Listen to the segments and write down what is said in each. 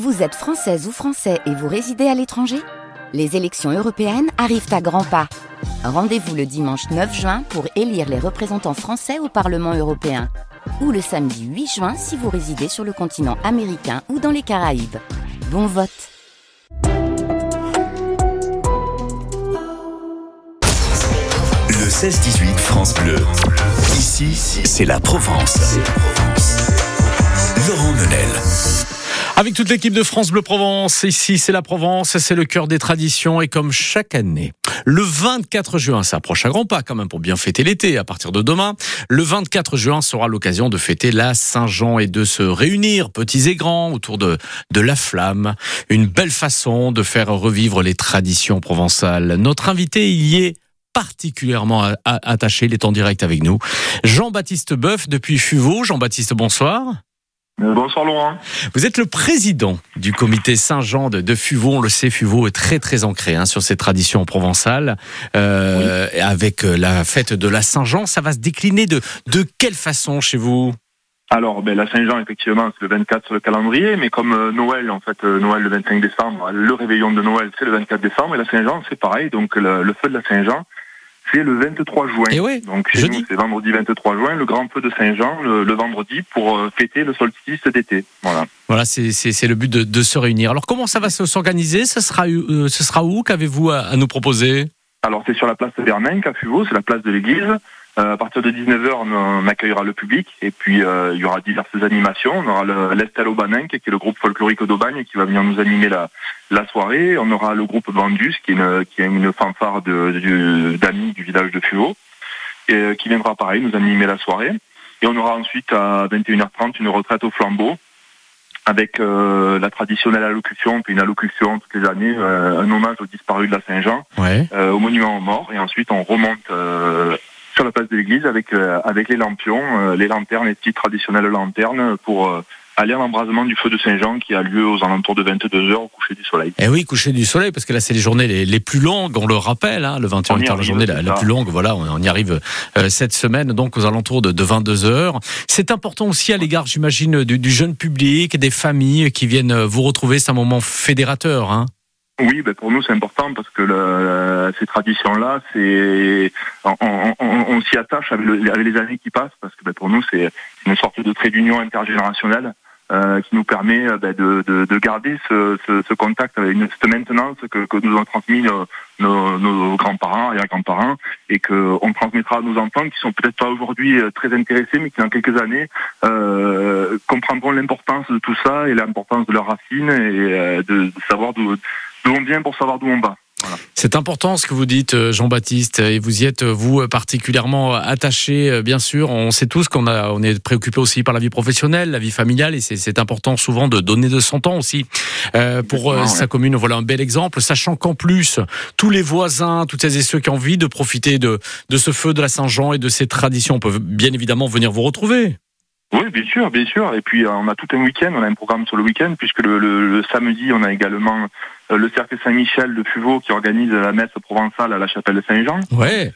Vous êtes française ou français et vous résidez à l'étranger? Les élections européennes arrivent à grands pas. Rendez-vous le dimanche 9 juin pour élire les représentants français au Parlement européen. Ou le samedi 8 juin si vous résidez sur le continent américain ou dans les Caraïbes. Bon vote Le 16-18 France Bleu. Ici, c'est la Provence. Avec toute l'équipe de France Bleu Provence, ici c'est la Provence, c'est le cœur des traditions et comme chaque année, le 24 juin, ça approche à grands pas quand même pour bien fêter l'été à partir de demain, le 24 juin sera l'occasion de fêter la Saint-Jean et de se réunir, petits et grands, autour de, de la flamme. Une belle façon de faire revivre les traditions provençales. Notre invité y est particulièrement attaché, il est en direct avec nous. Jean-Baptiste Boeuf depuis Fuveau. Jean-Baptiste, bonsoir. Bonsoir Laurent. Vous êtes le président du comité Saint-Jean de, de On le sait, Fuveau est très très ancré hein, sur ces traditions provençales. Euh, Avec euh, la fête de la Saint-Jean, ça va se décliner de, de quelle façon chez vous? Alors, ben, la Saint-Jean, effectivement, c'est le 24 sur le calendrier, mais comme euh, Noël, en fait, Noël le 25 décembre, le réveillon de Noël, c'est le 24 décembre, et la Saint-Jean, c'est pareil, donc le feu de la Saint-Jean, c'est le 23 juin. Et oui, Donc chez nous, c'est vendredi 23 juin, le grand feu de Saint-Jean, le, vendredi, pour euh, fêter le solstice d'été. Voilà. Voilà, c'est le but de, de, se réunir. Alors comment ça va s'organiser? Ce, sera, euh, ce sera où? Qu'avez-vous à, à, nous proposer? Alors c'est sur la place de Vernin, à Fuveau, c'est la place de l'église. Euh, à partir de 19h, on, accueillera le public et puis euh, il y aura diverses animations. On aura l'Estel Aubanin, qui est le groupe folklorique d'Aubagne, qui va venir nous animer la, la soirée. On aura le groupe Bandus, qui est une, qui est une fanfare d'amis du village de Fuot, et, euh, qui viendra pareil nous animer la soirée. Et on aura ensuite à 21h30 une retraite au flambeau avec euh, la traditionnelle allocution, puis une allocution toutes les années, euh, un hommage aux disparus de la Saint-Jean, ouais. euh, au monument aux morts, et ensuite on remonte de l'église avec euh, avec les lampions, euh, les lanternes, les petites traditionnelles lanternes pour euh, aller à l'embrasement du feu de Saint-Jean qui a lieu aux alentours de 22 heures au coucher du soleil. Eh oui, coucher du soleil, parce que là, c'est les journées les, les, plus longues, on le rappelle, hein, le 21 est la journée la, la, plus longue, voilà, on, y arrive euh, cette semaine, donc aux alentours de, de 22 heures. C'est important aussi à l'égard, j'imagine, du, du, jeune public, des familles qui viennent vous retrouver, c'est un moment fédérateur. Hein. Oui, ben pour nous c'est important parce que le, ces traditions-là, c'est on, on, on, s'y attache avec, le, avec, les années qui passent parce que ben pour nous c'est une sorte de trait d'union intergénérationnelle euh, qui nous permet ben de, de, de, garder ce, ce, ce, contact avec cette maintenance que, que nous ont transmis nos, nos, nos grands-parents, et grands-parents, et que on transmettra à nos enfants qui sont peut-être pas aujourd'hui euh, très intéressés, mais qui dans quelques années euh, comprendront l'importance de tout ça et l'importance de leurs racines et euh, de, de savoir d'où d'où on vient pour savoir d'où on va. Voilà. C'est important ce que vous dites, euh, Jean-Baptiste, et vous y êtes vous particulièrement attaché, euh, bien sûr. On sait tous qu'on a, on est préoccupé aussi par la vie professionnelle, la vie familiale, et c'est important souvent de donner de son temps aussi euh, pour euh, sa commune. Voilà un bel exemple, sachant qu'en plus tous les voisins, toutes celles et ceux qui ont envie de profiter de, de ce feu de la Saint-Jean et de ces traditions peuvent bien évidemment venir vous retrouver. Oui, bien sûr, bien sûr. Et puis on a tout un week-end, on a un programme sur le week-end, puisque le, le, le, samedi, on a également le cercle Saint-Michel de Fuveau qui organise la messe provençale à la chapelle de Saint-Jean. Ouais.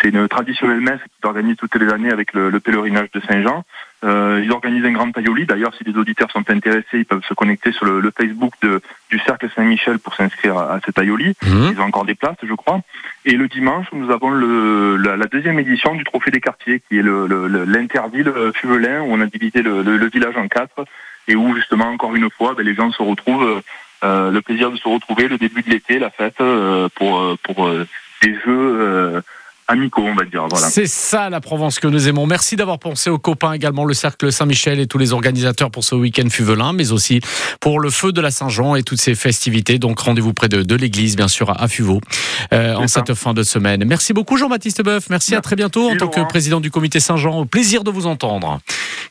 C'est une traditionnelle messe qui s'organise toutes les années avec le, le pèlerinage de Saint-Jean. Euh, ils organisent un grand tailloli. D'ailleurs, si les auditeurs sont intéressés, ils peuvent se connecter sur le, le Facebook de, du Cercle Saint-Michel pour s'inscrire à, à ce tailloli. Mmh. Ils ont encore des places, je crois. Et le dimanche, nous avons le, la, la, deuxième édition du Trophée des quartiers, qui est l'interville Fuvelin, où on a divisé le, le, village en quatre, et où justement, encore une fois, ben, les gens se retrouvent. Euh, le plaisir de se retrouver, le début de l'été, la fête, euh, pour, pour euh, des jeux amicaux, on va dire. Voilà. C'est ça la Provence que nous aimons. Merci d'avoir pensé aux copains également, le Cercle Saint-Michel et tous les organisateurs pour ce week-end Fuvelin, mais aussi pour le feu de la Saint-Jean et toutes ces festivités. Donc rendez-vous près de, de l'église, bien sûr, à Fuveau, euh, en cette fin de semaine. Merci beaucoup Jean-Baptiste Boeuf. Merci, Merci, à très bientôt en tant que président du comité Saint-Jean. Au plaisir de vous entendre.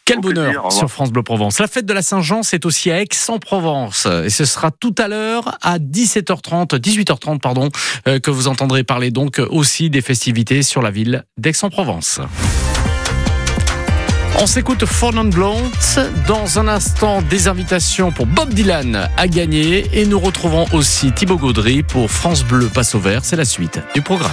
Quel Au bonheur plaisir, sur France Bleu Provence. La fête de la Saint-Jean, c'est aussi à Aix-en-Provence. Et ce sera tout à l'heure à 17h30, 18h30, pardon, euh, que vous entendrez parler donc aussi des festivités sur la ville d'Aix-en-Provence. On s'écoute Fun and Blunt. Dans un instant, des invitations pour Bob Dylan à gagner. Et nous retrouvons aussi Thibaut Gaudry pour France Bleu Passe au Vert. C'est la suite du programme.